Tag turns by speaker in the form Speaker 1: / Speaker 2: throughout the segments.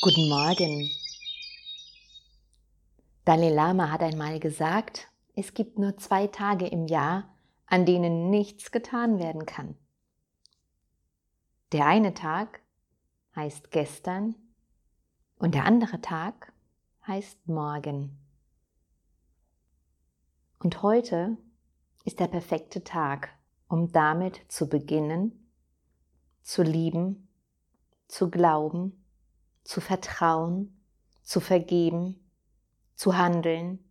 Speaker 1: Guten Morgen. Dalai Lama hat einmal gesagt, es gibt nur zwei Tage im Jahr, an denen nichts getan werden kann. Der eine Tag heißt gestern und der andere Tag heißt morgen. Und heute ist der perfekte Tag, um damit zu beginnen, zu lieben, zu glauben, zu vertrauen, zu vergeben, zu handeln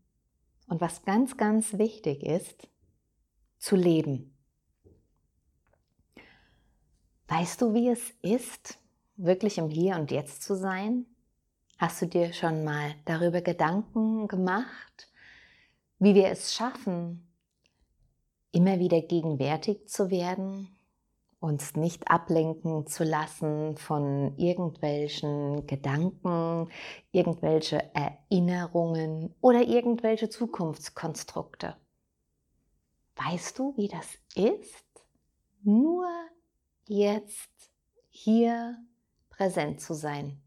Speaker 1: und was ganz, ganz wichtig ist, zu leben. Weißt du, wie es ist, wirklich im Hier und Jetzt zu sein? Hast du dir schon mal darüber Gedanken gemacht, wie wir es schaffen, immer wieder gegenwärtig zu werden, uns nicht ablenken zu lassen von irgendwelchen Gedanken, irgendwelche Erinnerungen oder irgendwelche Zukunftskonstrukte. Weißt du, wie das ist? Nur jetzt hier präsent zu sein.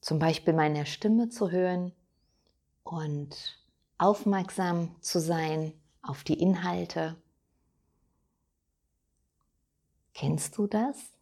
Speaker 1: Zum Beispiel meiner Stimme zu hören und aufmerksam zu sein auf die Inhalte Kennst du das?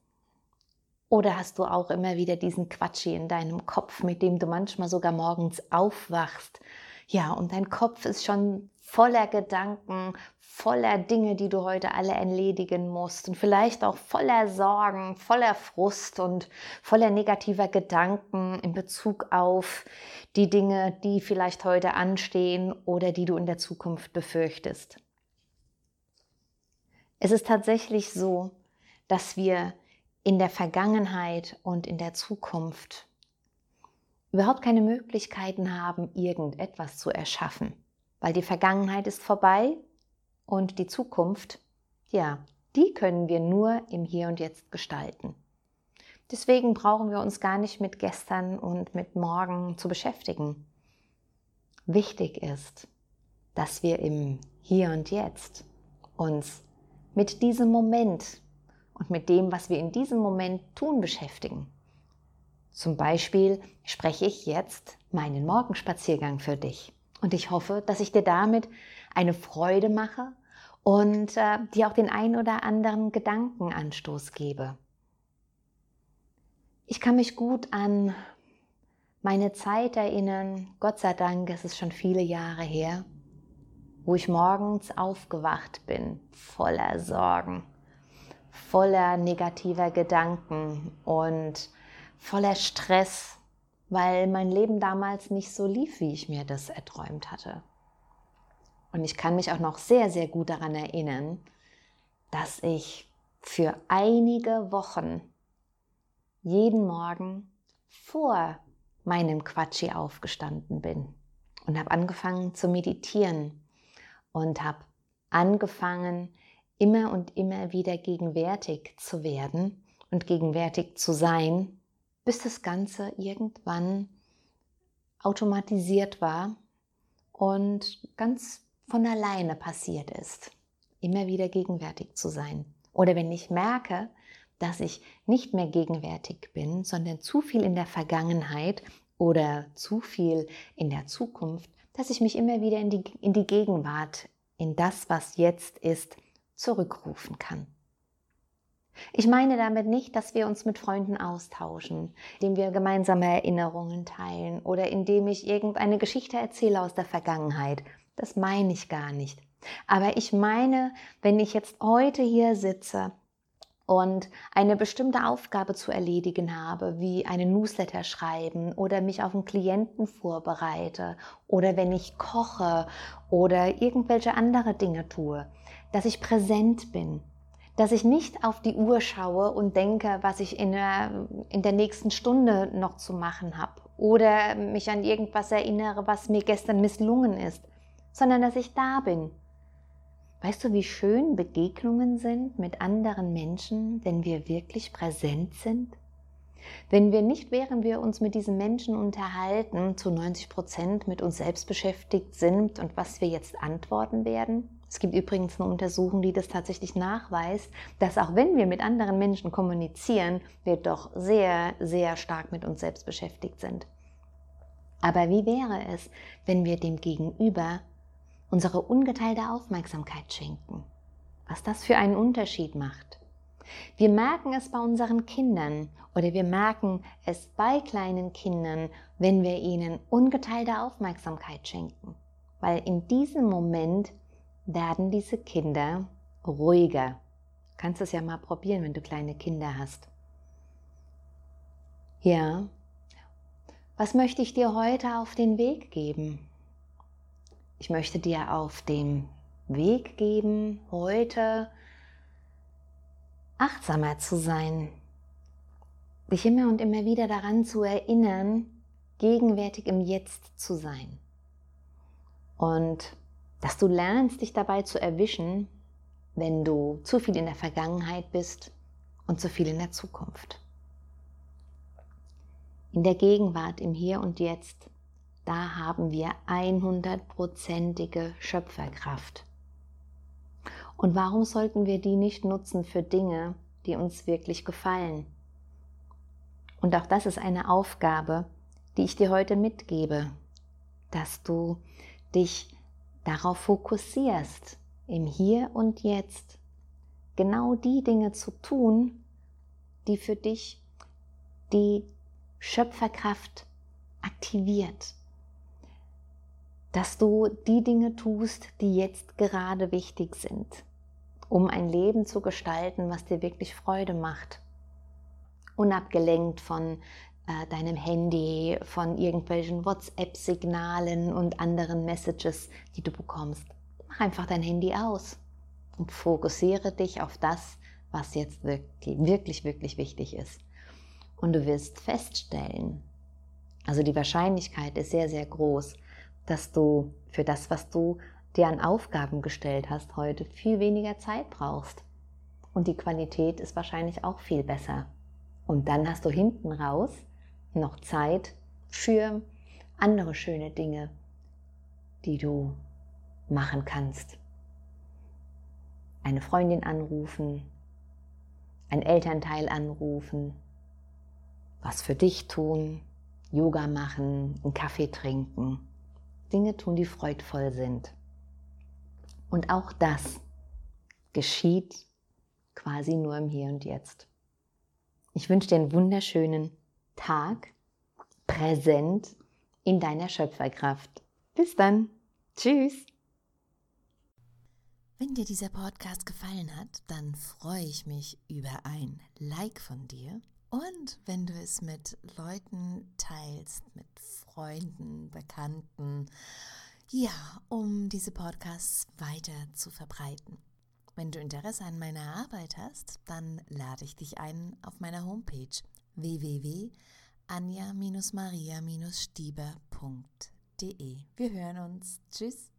Speaker 1: Oder hast du auch immer wieder diesen Quatschi in deinem Kopf, mit dem du manchmal sogar morgens aufwachst? Ja, und dein Kopf ist schon voller Gedanken, voller Dinge, die du heute alle erledigen musst und vielleicht auch voller Sorgen, voller Frust und voller negativer Gedanken in Bezug auf die Dinge, die vielleicht heute anstehen oder die du in der Zukunft befürchtest. Es ist tatsächlich so, dass wir in der Vergangenheit und in der Zukunft überhaupt keine Möglichkeiten haben, irgendetwas zu erschaffen, weil die Vergangenheit ist vorbei und die Zukunft, ja, die können wir nur im Hier und Jetzt gestalten. Deswegen brauchen wir uns gar nicht mit gestern und mit morgen zu beschäftigen. Wichtig ist, dass wir im Hier und Jetzt uns mit diesem Moment und mit dem, was wir in diesem Moment tun, beschäftigen. Zum Beispiel spreche ich jetzt meinen Morgenspaziergang für dich. Und ich hoffe, dass ich dir damit eine Freude mache und äh, dir auch den ein oder anderen Gedankenanstoß gebe. Ich kann mich gut an meine Zeit erinnern, Gott sei Dank, es ist schon viele Jahre her, wo ich morgens aufgewacht bin, voller Sorgen, voller negativer Gedanken und voller Stress, weil mein Leben damals nicht so lief, wie ich mir das erträumt hatte. Und ich kann mich auch noch sehr, sehr gut daran erinnern, dass ich für einige Wochen jeden Morgen vor meinem Quatschi aufgestanden bin und habe angefangen zu meditieren und habe angefangen, immer und immer wieder gegenwärtig zu werden und gegenwärtig zu sein, bis das Ganze irgendwann automatisiert war und ganz von alleine passiert ist, immer wieder gegenwärtig zu sein. Oder wenn ich merke, dass ich nicht mehr gegenwärtig bin, sondern zu viel in der Vergangenheit oder zu viel in der Zukunft, dass ich mich immer wieder in die, in die Gegenwart, in das, was jetzt ist, zurückrufen kann. Ich meine damit nicht, dass wir uns mit Freunden austauschen, indem wir gemeinsame Erinnerungen teilen oder indem ich irgendeine Geschichte erzähle aus der Vergangenheit. Das meine ich gar nicht. Aber ich meine, wenn ich jetzt heute hier sitze und eine bestimmte Aufgabe zu erledigen habe, wie einen Newsletter schreiben oder mich auf einen Klienten vorbereite oder wenn ich koche oder irgendwelche andere Dinge tue, dass ich präsent bin, dass ich nicht auf die Uhr schaue und denke, was ich in der, in der nächsten Stunde noch zu machen habe oder mich an irgendwas erinnere, was mir gestern misslungen ist, sondern dass ich da bin. Weißt du, wie schön Begegnungen sind mit anderen Menschen, wenn wir wirklich präsent sind? Wenn wir nicht, während wir uns mit diesen Menschen unterhalten, zu 90 Prozent mit uns selbst beschäftigt sind und was wir jetzt antworten werden, Es gibt übrigens eine Untersuchung, die das tatsächlich nachweist, dass auch wenn wir mit anderen Menschen kommunizieren, wir doch sehr, sehr stark mit uns selbst beschäftigt sind. Aber wie wäre es, wenn wir dem Gegenüber unsere ungeteilte Aufmerksamkeit schenken? Was das für einen Unterschied macht. Wir merken es bei unseren Kindern oder wir merken es bei kleinen Kindern, wenn wir ihnen ungeteilte Aufmerksamkeit schenken. Weil in diesem Moment werden diese Kinder ruhiger. Du kannst es ja mal probieren, wenn du kleine Kinder hast. Ja, was möchte ich dir heute auf den Weg geben? Ich möchte dir auf dem Weg geben, heute achtsamer zu sein, dich immer und immer wieder daran zu erinnern, gegenwärtig im Jetzt zu sein. Und dass du lernst, dich dabei zu erwischen, wenn du zu viel in der Vergangenheit bist und zu viel in der Zukunft in der Gegenwart, im Hier und Jetzt, da haben wir 100%ige Schöpferkraft. Und warum sollten wir die nicht nutzen für Dinge, die uns wirklich gefallen? Und auch das ist eine Aufgabe, die ich dir heute mitgebe, dass du dich darauf fokussierst, im Hier und Jetzt genau die Dinge zu tun, die für dich die Schöpferkraft aktiviert. Dass du die Dinge tust, die jetzt gerade wichtig sind, um ein Leben zu gestalten, was dir wirklich Freude macht. Unabgelenkt von äh, deinem Handy, von irgendwelchen WhatsApp-Signalen und anderen Messages, die du bekommst. Mach einfach dein Handy aus und fokussiere dich auf das, was jetzt wirklich, wirklich, wirklich wichtig ist. Und du wirst feststellen, also die Wahrscheinlichkeit ist sehr, sehr groß, dass du für das, was du dir an Aufgaben gestellt hast heute, viel weniger Zeit brauchst. Und die Qualität ist wahrscheinlich auch viel besser. Und dann hast du hinten raus noch Zeit für andere schöne Dinge, die du machen kannst. Eine Freundin anrufen, ein Elternteil anrufen, was für dich tun, Yoga machen, einen Kaffee trinken, Dinge tun, die freudvoll sind. Und auch das geschieht quasi nur im Hier und Jetzt. Ich wünsche dir einen wunderschönen Tag, präsent in deiner Schöpferkraft. Bis dann. Tschüss.
Speaker 2: Wenn dir dieser Podcast gefallen hat, dann freue ich mich über ein Like von dir und wenn du es mit Leuten teilst, mit Freunden, Bekannten, ja, um diese Podcasts weiter zu verbreiten. Wenn du Interesse an meiner Arbeit hast, dann lade ich dich ein auf meiner Homepage www.anja-maria-stieber.de. Wir hören uns. Tschüss.